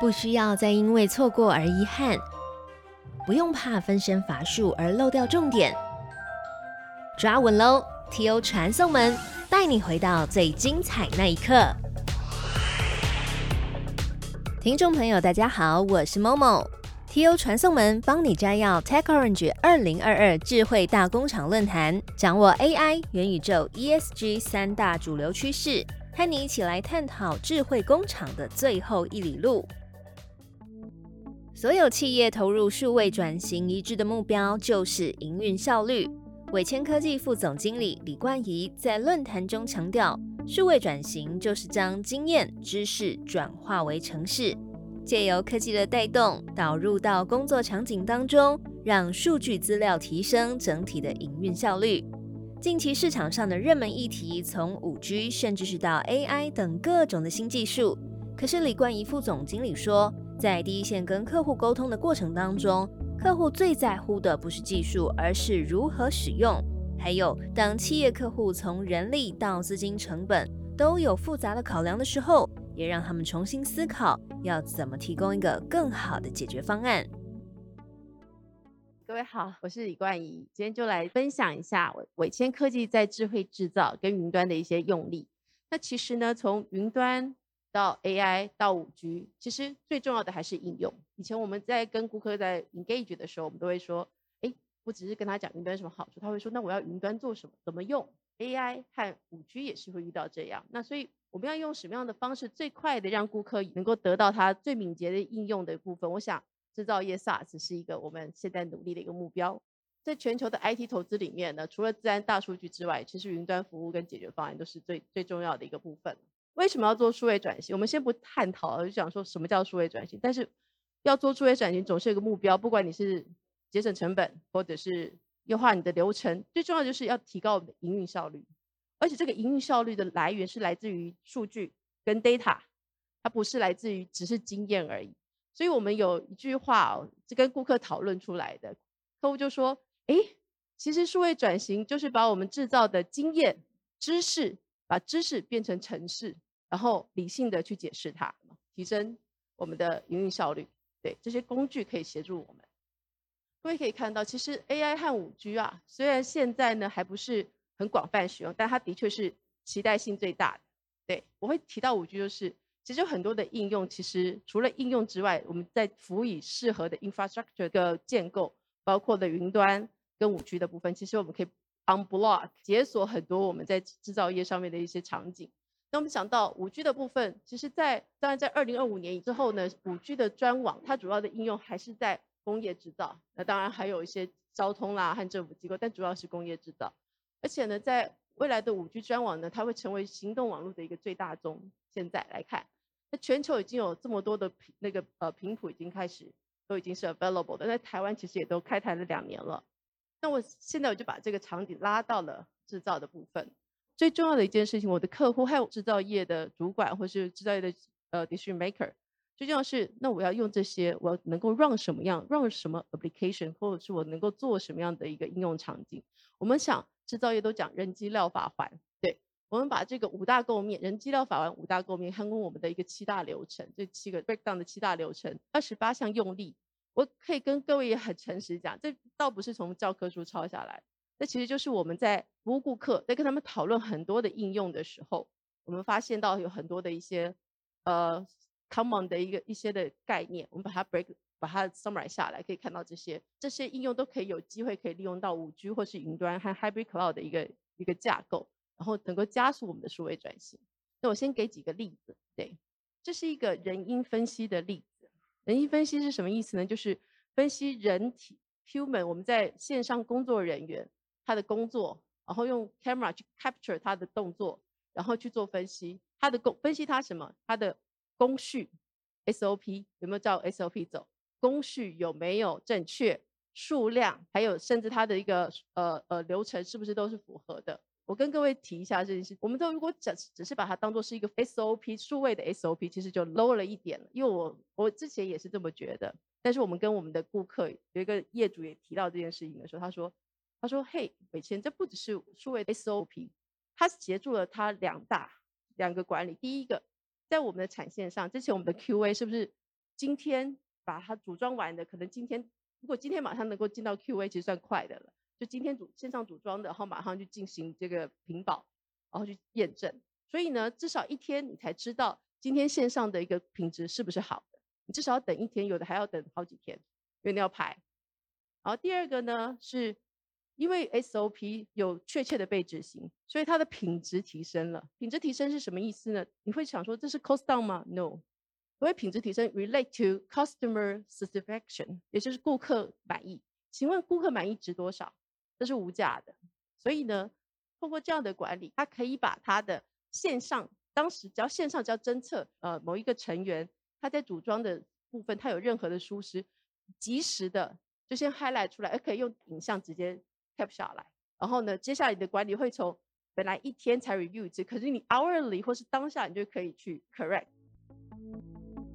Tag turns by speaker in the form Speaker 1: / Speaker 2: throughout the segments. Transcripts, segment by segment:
Speaker 1: 不需要再因为错过而遗憾，不用怕分身乏术而漏掉重点。抓稳喽！T.O. 传送门带你回到最精彩那一刻。听众朋友，大家好，我是 Momo。T.O. 传送门帮你摘要 TechOrange 二零二二智慧大工厂论坛，掌握 AI、元宇宙、ESG 三大主流趋势，和你一起来探讨智慧工厂的最后一里路。所有企业投入数位转型一致的目标就是营运效率。伟谦科技副总经理李冠仪在论坛中强调，数位转型就是将经验、知识转化为城市。借由科技的带动，导入到工作场景当中，让数据资料提升整体的营运效率。近期市场上的热门议题，从五 G 甚至是到 AI 等各种的新技术。可是李冠仪副总经理说，在第一线跟客户沟通的过程当中，客户最在乎的不是技术，而是如何使用。还有，当企业客户从人力到资金成本都有复杂的考量的时候。也让他们重新思考要怎么提供一个更好的解决方案。
Speaker 2: 各位好，我是李冠仪，今天就来分享一下伟千科技在智慧制造跟云端的一些用力。那其实呢，从云端到 AI 到五 G，其实最重要的还是应用。以前我们在跟顾客在 engage 的时候，我们都会说，哎，我只是跟他讲云端什么好处，他会说，那我要云端做什么？怎么用？AI 和五 G 也是会遇到这样。那所以。我们要用什么样的方式最快的让顾客能够得到他最敏捷的应用的部分？我想制造业 SaaS 是一个我们现在努力的一个目标。在全球的 IT 投资里面呢，除了自然大数据之外，其实云端服务跟解决方案都是最最重要的一个部分。为什么要做数位转型？我们先不探讨，就讲说什么叫数位转型。但是要做数位转型，总是有个目标，不管你是节省成本，或者是优化你的流程，最重要就是要提高我们的营运效率。而且这个营运效率的来源是来自于数据跟 data，它不是来自于只是经验而已。所以我们有一句话哦，是跟顾客讨论出来的，客户就说：“哎，其实数位转型就是把我们制造的经验、知识，把知识变成程式，然后理性的去解释它，提升我们的营运效率。对，这些工具可以协助我们。各位可以看到，其实 AI 和五 G 啊，虽然现在呢还不是。很广泛使用，但它的确是期待性最大的。对我会提到五 G，就是其实有很多的应用，其实除了应用之外，我们在辅以适合的 infrastructure 的建构，包括的云端跟五 G 的部分，其实我们可以 unblock 解锁很多我们在制造业上面的一些场景。那我们想到五 G 的部分，其实，在当然在二零二五年之后呢，五 G 的专网它主要的应用还是在工业制造，那当然还有一些交通啦和政府机构，但主要是工业制造。而且呢，在未来的五 G 专网呢，它会成为行动网络的一个最大宗。现在来看，那全球已经有这么多的频那个呃频谱已经开始都已经是 available 的，在台湾其实也都开台了两年了。那我现在我就把这个场景拉到了制造的部分。最重要的一件事情，我的客户还有制造业的主管或是制造业的呃 decision maker，最重要是那我要用这些，我能够 run 什么样，run 什么 application，或者是我能够做什么样的一个应用场景。我们想。制造业都讲人机料法环，对我们把这个五大构面，人机料法环五大构面，看过我们的一个七大流程，这七个 breakdown 的七大流程，二十八项用力，我可以跟各位也很诚实讲，这倒不是从教科书抄下来，那其实就是我们在服务顾客，在跟他们讨论很多的应用的时候，我们发现到有很多的一些呃 common 的一个一些的概念，我们把它 break。把它 summarize 下来，可以看到这些这些应用都可以有机会可以利用到五 G 或是云端和 hybrid cloud 的一个一个架构，然后能够加速我们的数位转型。那我先给几个例子，对，这是一个人因分析的例子。人因分析是什么意思呢？就是分析人体 human 我们在线上工作人员他的工作，然后用 camera 去 capture 他的动作，然后去做分析，他的工分析他什么？他的工序 SOP 有没有照 SOP 走？工序有没有正确？数量还有甚至它的一个呃呃流程是不是都是符合的？我跟各位提一下这件事。我们都如果只只是把它当做是一个 SOP 数位的 SOP，其实就 low 了一点了。因为我我之前也是这么觉得。但是我们跟我们的顾客有一个业主也提到这件事情的时候，他说他说嘿，伟谦，这不只是数位 SOP，它协助了他两大两个管理。第一个，在我们的产线上，之前我们的 QA 是不是？今天把它组装完的，可能今天如果今天马上能够进到 QA，其实算快的了。就今天组线上组装的，然后马上去进行这个屏保，然后去验证。所以呢，至少一天你才知道今天线上的一个品质是不是好的。你至少要等一天，有的还要等好几天，因为你要排。然后第二个呢，是因为 SOP 有确切的被执行，所以它的品质提升了。品质提升是什么意思呢？你会想说这是 cost down 吗？No，所谓品质提升 relate to customer satisfaction，也就是顾客满意。请问顾客满意值多少？这是无价的。所以呢，通过这样的管理，它可以把它的线上，当时只要线上只要侦测呃某一个成员他在组装的部分，他有任何的疏失，及时的就先 highlight 出来，而可以用影像直接 cap 下来。然后呢，接下来你的管理会从本来一天才 review 一次，可是你 hourly 或是当下你就可以去 correct。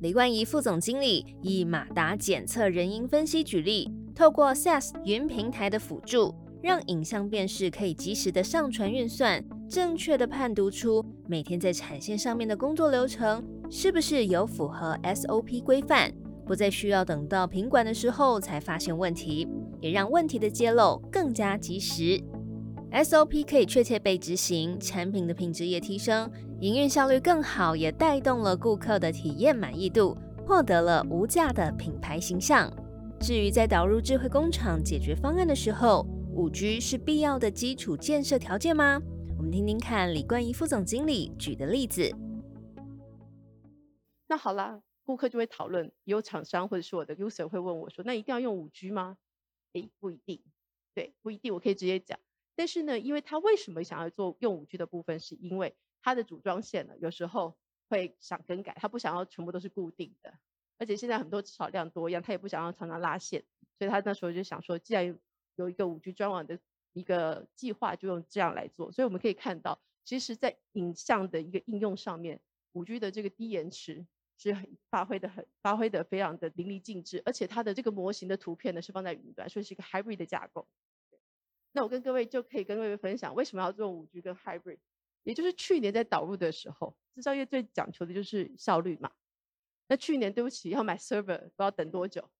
Speaker 1: 李冠仪副总经理以马达检测人因分析举例。透过 SaaS 云平台的辅助，让影像辨识可以及时的上传运算，正确的判读出每天在产线上面的工作流程是不是有符合 SOP 规范，不再需要等到品管的时候才发现问题，也让问题的揭露更加及时。SOP 可以确切被执行，产品的品质也提升，营运效率更好，也带动了顾客的体验满意度，获得了无价的品牌形象。至于在导入智慧工厂解决方案的时候，五 G 是必要的基础建设条件吗？我们听听看李冠仪副总经理举的例子。
Speaker 2: 那好啦，顾客就会讨论，有厂商或者是我的 user 会问我说：“那一定要用五 G 吗？”诶，不一定，对，不一定，我可以直接讲。但是呢，因为他为什么想要做用五 G 的部分，是因为他的组装线呢，有时候会想更改，他不想要全部都是固定的。而且现在很多少量多样，他也不想要常常拉线，所以他那时候就想说，既然有一个五 G 专网的一个计划，就用这样来做。所以我们可以看到，其实，在影像的一个应用上面，五 G 的这个低延迟是发挥的很发挥的非常的淋漓尽致。而且它的这个模型的图片呢是放在云端，所以是一个 hybrid 的架构。那我跟各位就可以跟各位分享，为什么要做五 G 跟 hybrid？也就是去年在导入的时候，制造业最讲求的就是效率嘛。那去年对不起，要买 server 不知道等多久，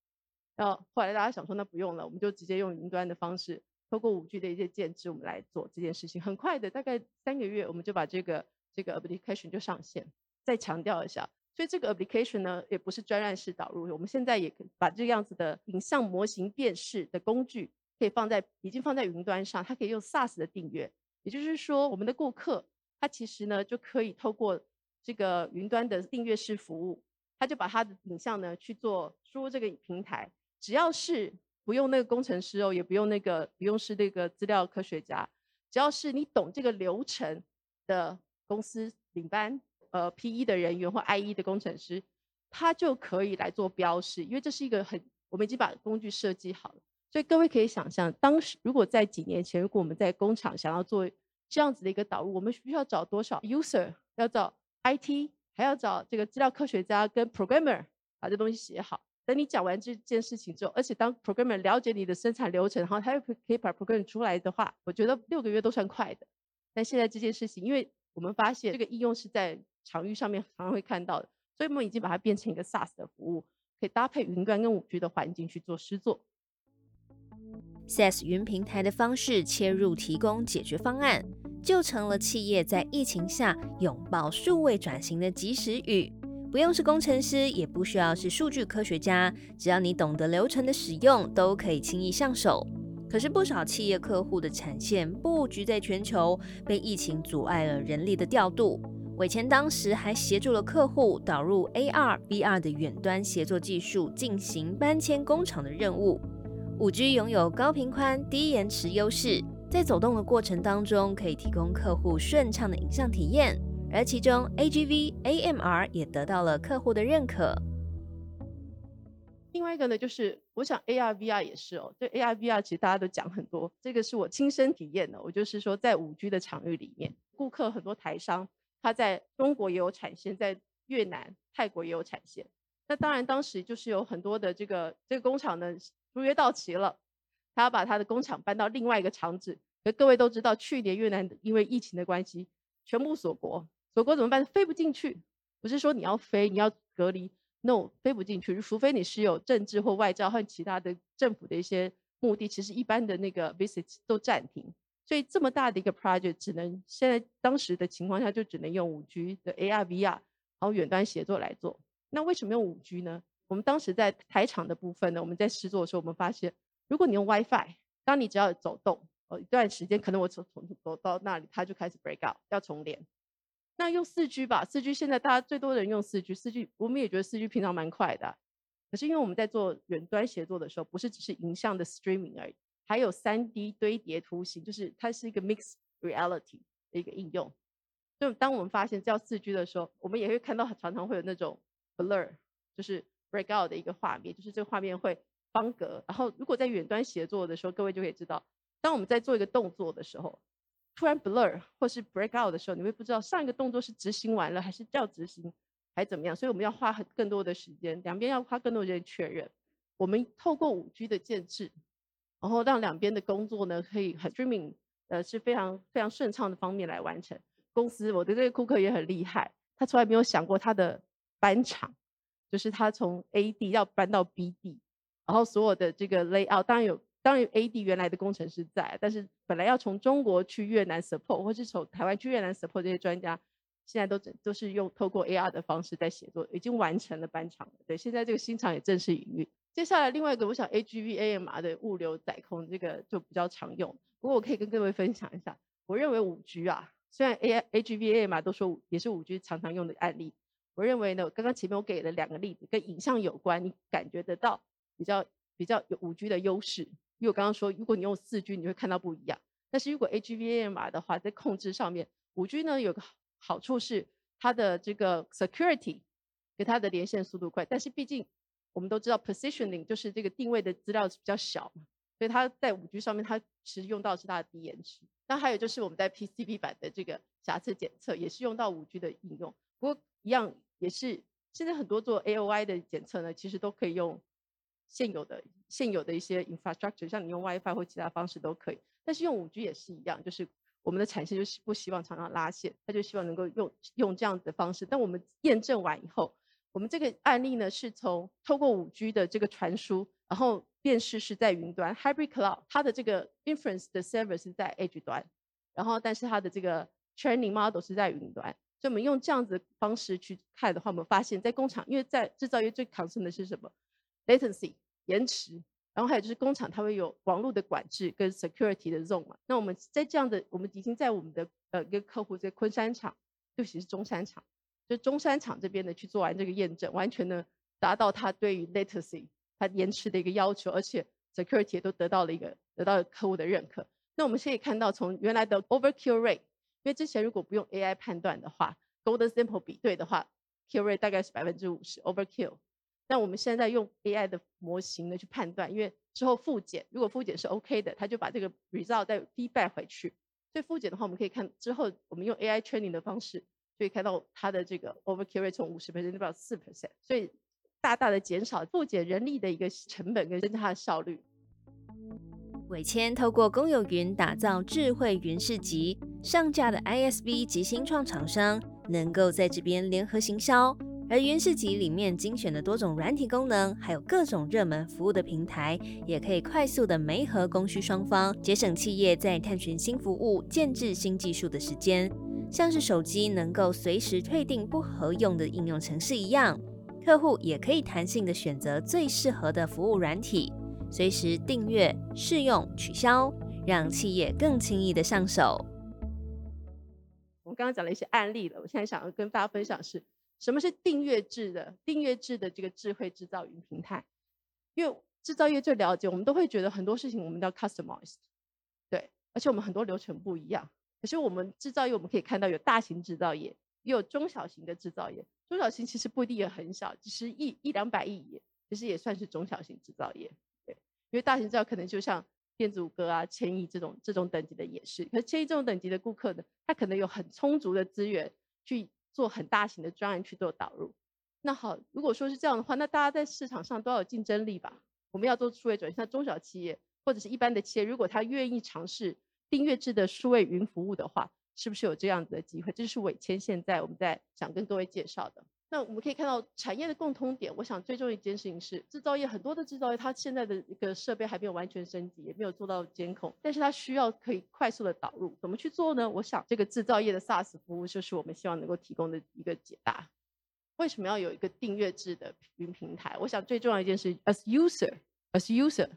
Speaker 2: 然后后来大家想说那不用了，我们就直接用云端的方式，透过五 G 的一些建制，我们来做这件事情。很快的，大概三个月，我们就把这个这个 application 就上线。再强调一下，所以这个 application 呢，也不是专案式导入，我们现在也把这样子的影像模型辨识的工具，可以放在已经放在云端上，它可以用 SaaS 的订阅，也就是说，我们的顾客他其实呢就可以透过这个云端的订阅式服务。他就把他的影像呢去做输入这个平台，只要是不用那个工程师哦，也不用那个不用是那个资料科学家，只要是你懂这个流程的公司领班呃 P E 的人员或 I E 的工程师，他就可以来做标示，因为这是一个很我们已经把工具设计好了，所以各位可以想象，当时如果在几年前，如果我们在工厂想要做这样子的一个导入，我们需要找多少 user，要找 I T。还要找这个资料科学家跟 programmer 把这东西写好。等你讲完这件事情之后，而且当 programmer 了解你的生产流程，然后他又可以把 program 出来的话，我觉得六个月都算快的。但现在这件事情，因为我们发现这个应用是在场域上面常常会看到的，所以我们已经把它变成一个 SaaS 的服务，可以搭配云端跟五 G 的环境去做施作。
Speaker 1: SaaS 云平台的方式切入，提供解决方案。就成了企业在疫情下拥抱数位转型的及时雨。不用是工程师，也不需要是数据科学家，只要你懂得流程的使用，都可以轻易上手。可是不少企业客户的产线布局在全球，被疫情阻碍了人力的调度。伟前当时还协助了客户导入 AR、VR 的远端协作技术，进行搬迁工厂的任务。五 G 拥有高频宽、低延迟优势。在走动的过程当中，可以提供客户顺畅的影像体验，而其中 AGV、AMR 也得到了客户的认可。
Speaker 2: 另外一个呢，就是我想 AR、VR 也是哦。对 AR、VR，其实大家都讲很多，这个是我亲身体验的。我就是说，在五 G 的场域里面，顾客很多台商，他在中国也有产线，在越南、泰国也有产线。那当然，当时就是有很多的这个这个工厂呢，租约到期了。他要把他的工厂搬到另外一个厂址，可各位都知道，去年越南因为疫情的关系，全部锁国，锁国怎么办？飞不进去。不是说你要飞，你要隔离，no 飞不进去，除非你是有政治或外交和其他的政府的一些目的，其实一般的那个 visit 都暂停。所以这么大的一个 project，只能现在当时的情况下就只能用五 G 的 AR VR，然后远端协作来做。那为什么用五 G 呢？我们当时在台场的部分呢，我们在试做的时候，我们发现，如果你用 WiFi，当你只要走动，呃一段时间，可能我从从走到那里，它就开始 break out，要重连。那用四 G 吧，四 G 现在大家最多人用四 G，四 G 我们也觉得四 G 平常蛮快的，可是因为我们在做远端协作的时候，不是只是影像的 streaming 而已。还有三 D 堆叠图形，就是它是一个 mixed reality 的一个应用。就当我们发现叫四 G 的时候，我们也会看到常常会有那种 blur，就是 break out 的一个画面，就是这个画面会方格。然后如果在远端协作的时候，各位就可以知道，当我们在做一个动作的时候，突然 blur 或是 break out 的时候，你会不知道上一个动作是执行完了还是要执行，还怎么样。所以我们要花很更多的时间，两边要花更多的时间确认。我们透过五 G 的建制。然后让两边的工作呢，可以很 streaming，呃，是非常非常顺畅的方面来完成。公司我的这个顾客也很厉害，他从来没有想过他的搬场，就是他从 A 地要搬到 B 地，然后所有的这个 layout，当然有，当然 A 地原来的工程师在，但是本来要从中国去越南 support，或是从台湾去越南 support 这些专家，现在都都是用透过 AR 的方式在协作，已经完成了搬场了。对，现在这个新厂也正式营运。接下来另外一个，我想 AGVAM 的物流载空这个就比较常用。不过我可以跟各位分享一下，我认为五 G 啊，虽然 A AGV AMR 都说也是五 G 常常用的案例，我认为呢，刚刚前面我给了两个例子，跟影像有关，你感觉得到比较比较有五 G 的优势。因为我刚刚说，如果你用四 G，你会看到不一样。但是如果 AGVAM 的话，在控制上面，五 G 呢有个好处是它的这个 security 给它的连线速度快，但是毕竟。我们都知道 positioning 就是这个定位的资料比较小嘛，所以它在五 G 上面，它其实用到是它的低延迟。那还有就是我们在 PCB 版的这个瑕疵检测，也是用到五 G 的应用。不过一样也是，现在很多做 AOI 的检测呢，其实都可以用现有的现有的一些 infrastructure，像你用 WiFi 或其他方式都可以。但是用五 G 也是一样，就是我们的产线就是不希望常常拉线，他就希望能够用用这样子的方式。但我们验证完以后。我们这个案例呢，是从透过五 G 的这个传输，然后辨识是在云端 Hybrid Cloud，它的这个 inference 的 server 是在 Edge 端，然后但是它的这个 training model 是在云端。所以我们用这样子方式去看的话，我们发现，在工厂，因为在制造业最 concern 的是什么？latency 延迟，然后还有就是工厂它会有网络的管制跟 security 的 zone 嘛。那我们在这样的，我们已经在我们的呃一个客户在昆山厂，尤其是中山厂。就中山厂这边的去做完这个验证，完全呢达到它对于 latency 它延迟的一个要求，而且 security 也都得到了一个得到客户的认可。那我们可以看到，从原来的 overkill rate，因为之前如果不用 AI 判断的话，golden sample 比对的话，kill rate 大概是百分之五十 overkill。那我们现在用 AI 的模型呢去判断，因为之后复检，如果复检是 OK 的，它就把这个 result 再 feedback 回去。所以复检的话，我们可以看之后我们用 AI training 的方式。可以看到它的这个 overkill rate 从五十 percent 到四 percent，所以大大的减少复检人力的一个成本，跟增加它的效率。
Speaker 1: 伟谦透过公有云打造智慧云市集，上架的 ISV 及新创厂商能够在这边联合行销，而云市集里面精选的多种软体功能，还有各种热门服务的平台，也可以快速的媒合供需双方，节省企业在探寻新服务、建制新技术的时间。像是手机能够随时退订不合用的应用程式一样，客户也可以弹性的选择最适合的服务软体，随时订阅、试用、取消，让企业更轻易的上手。
Speaker 2: 我们刚刚讲了一些案例了，我现在想要跟大家分享是什么是订阅制的订阅制的这个智慧制造云平台，因为制造业最了解，我们都会觉得很多事情我们要 customized，对，而且我们很多流程不一样。可是我们制造业，我们可以看到有大型制造业，也有中小型的制造业。中小型其实不一定也很小，只是一一两百亿也，其实也算是中小型制造业。对，因为大型制造可能就像电子五哥啊、千亿这种这种等级的也是。可是千亿这种等级的顾客呢，他可能有很充足的资源去做很大型的专案去做导入。那好，如果说是这样的话，那大家在市场上都要有竞争力吧？我们要做数位转型，像中小企业或者是一般的企业，如果他愿意尝试。订阅制的数位云服务的话，是不是有这样子的机会？这是伟谦现在我们在想跟各位介绍的。那我们可以看到产业的共通点，我想最重要一件事情是，制造业很多的制造业，它现在的一个设备还没有完全升级，也没有做到监控，但是它需要可以快速的导入，怎么去做呢？我想这个制造业的 SaaS 服务就是我们希望能够提供的一个解答。为什么要有一个订阅制的云平台？我想最重要一件事，as user，as user，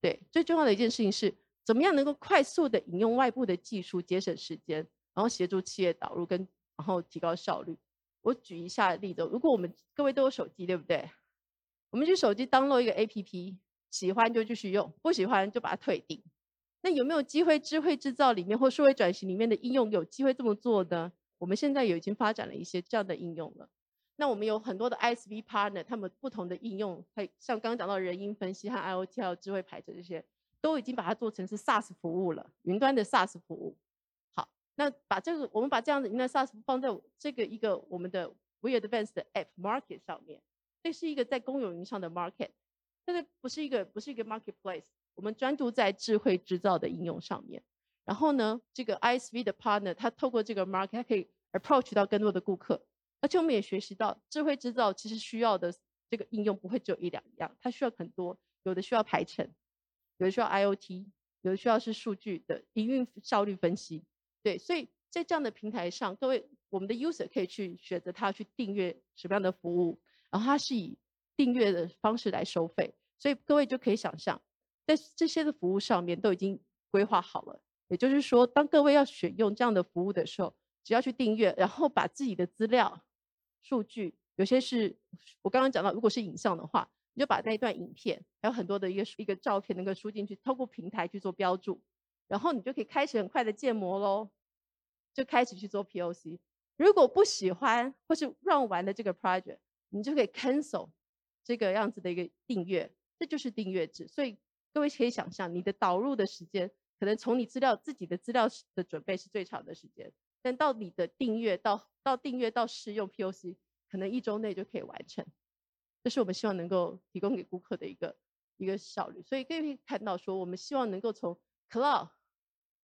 Speaker 2: 对，最重要的一件事情是，怎么样能够快速的引用外部的技术，节省时间，然后协助企业导入跟然后提高效率。我举一下例子，如果我们各位都有手机，对不对？我们去手机登录一个 APP，喜欢就继续用，不喜欢就把它退订。那有没有机会智慧制造里面或数位转型里面的应用有机会这么做呢？我们现在有已经发展了一些这样的应用了。那我们有很多的 ISV partner，他们不同的应用，像刚刚讲到人因分析和 IOT 还有智慧排程这些，都已经把它做成是 SaaS 服务了，云端的 SaaS 服务。好那把这个，我们把这样的云端 SaaS 放在这个一个我们的 We Advanced 的 App Market 上面，这是一个在公有云上的 Market，但是不是一个不是一个 Marketplace，我们专注在智慧制造的应用上面。然后呢，这个 ISV 的 Partner，他透过这个 Market，他可以 Approach 到更多的顾客，而且我们也学习到智慧制造其实需要的这个应用不会只有一两样，它需要很多，有的需要排程，有的需要 IOT，有的需要是数据的营运效率分析。对，所以在这样的平台上，各位我们的 user 可以去选择他去订阅什么样的服务，然后他是以订阅的方式来收费，所以各位就可以想象，在这些的服务上面都已经规划好了。也就是说，当各位要选用这样的服务的时候，只要去订阅，然后把自己的资料、数据，有些是我刚刚讲到，如果是影像的话，你就把那一段影片，还有很多的一个一个照片能够输进去，透过平台去做标注。然后你就可以开始很快的建模喽，就开始去做 POC。如果不喜欢或是 run 完的这个 project，你就可以 cancel 这个样子的一个订阅，这就是订阅制。所以各位可以想象，你的导入的时间，可能从你资料自己的资料的准备是最长的时间，但到你的订阅到到订阅到试用 POC，可能一周内就可以完成。这是我们希望能够提供给顾客的一个一个效率。所以各位可以看到说，我们希望能够从 cloud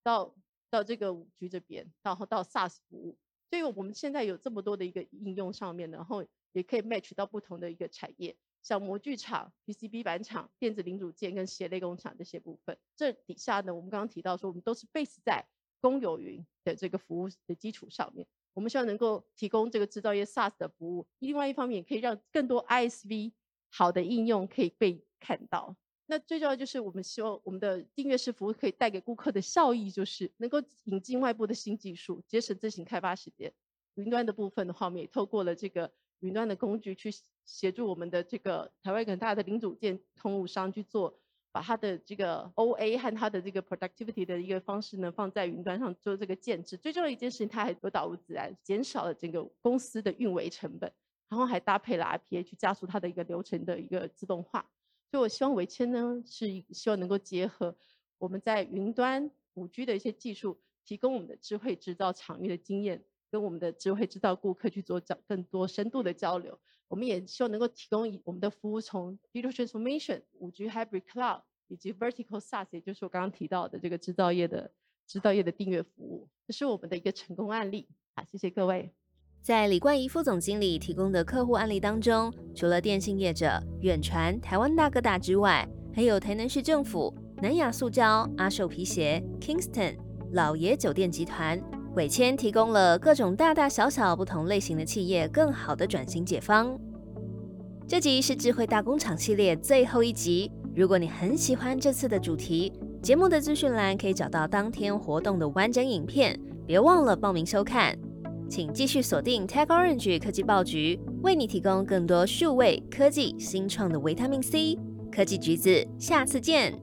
Speaker 2: 到到这个五 G 这边，然后到 SaaS 服务，所以我们现在有这么多的一个应用上面，然后也可以 match 到不同的一个产业，像模具厂、PCB 板厂、电子零组件跟鞋类工厂这些部分。这底下呢，我们刚刚提到说，我们都是 base 在公有云的这个服务的基础上面，我们希望能够提供这个制造业 SaaS 的服务。另外一方面，也可以让更多 ISV 好的应用可以被看到。那最重要就是我们希望我们的订阅式服务可以带给顾客的效益，就是能够引进外部的新技术，节省自行开发时间。云端的部分的话，我们也透过了这个云端的工具去协助我们的这个台湾很大的零组件通路商去做，把它的这个 OA 和它的这个 productivity 的一个方式呢放在云端上做这个建制。最重要一件事情，它还有导入自然，减少了整个公司的运维成本，然后还搭配了 RPA 去加速它的一个流程的一个自动化。所以，我希望维谦呢是希望能够结合我们在云端五 G 的一些技术，提供我们的智慧制造场域的经验，跟我们的智慧制造顾客去做交更多深度的交流。我们也希望能够提供我们的服务，从 digital transformation、五 G hybrid cloud 以及 vertical SaaS，也就是我刚刚提到的这个制造业的制造业的订阅服务，这是我们的一个成功案例。好，谢谢各位。
Speaker 1: 在李冠仪副总经理提供的客户案例当中，除了电信业者远传、台湾大哥大之外，还有台南市政府、南亚塑胶、阿寿皮鞋、Kingston、老爷酒店集团。伟谦提供了各种大大小小不同类型的企业更好的转型解方。这集是智慧大工厂系列最后一集。如果你很喜欢这次的主题，节目的资讯栏可以找到当天活动的完整影片，别忘了报名收看。请继续锁定 Tech Orange 科技报局，为你提供更多数位科技新创的维他命 C。科技橘子，下次见。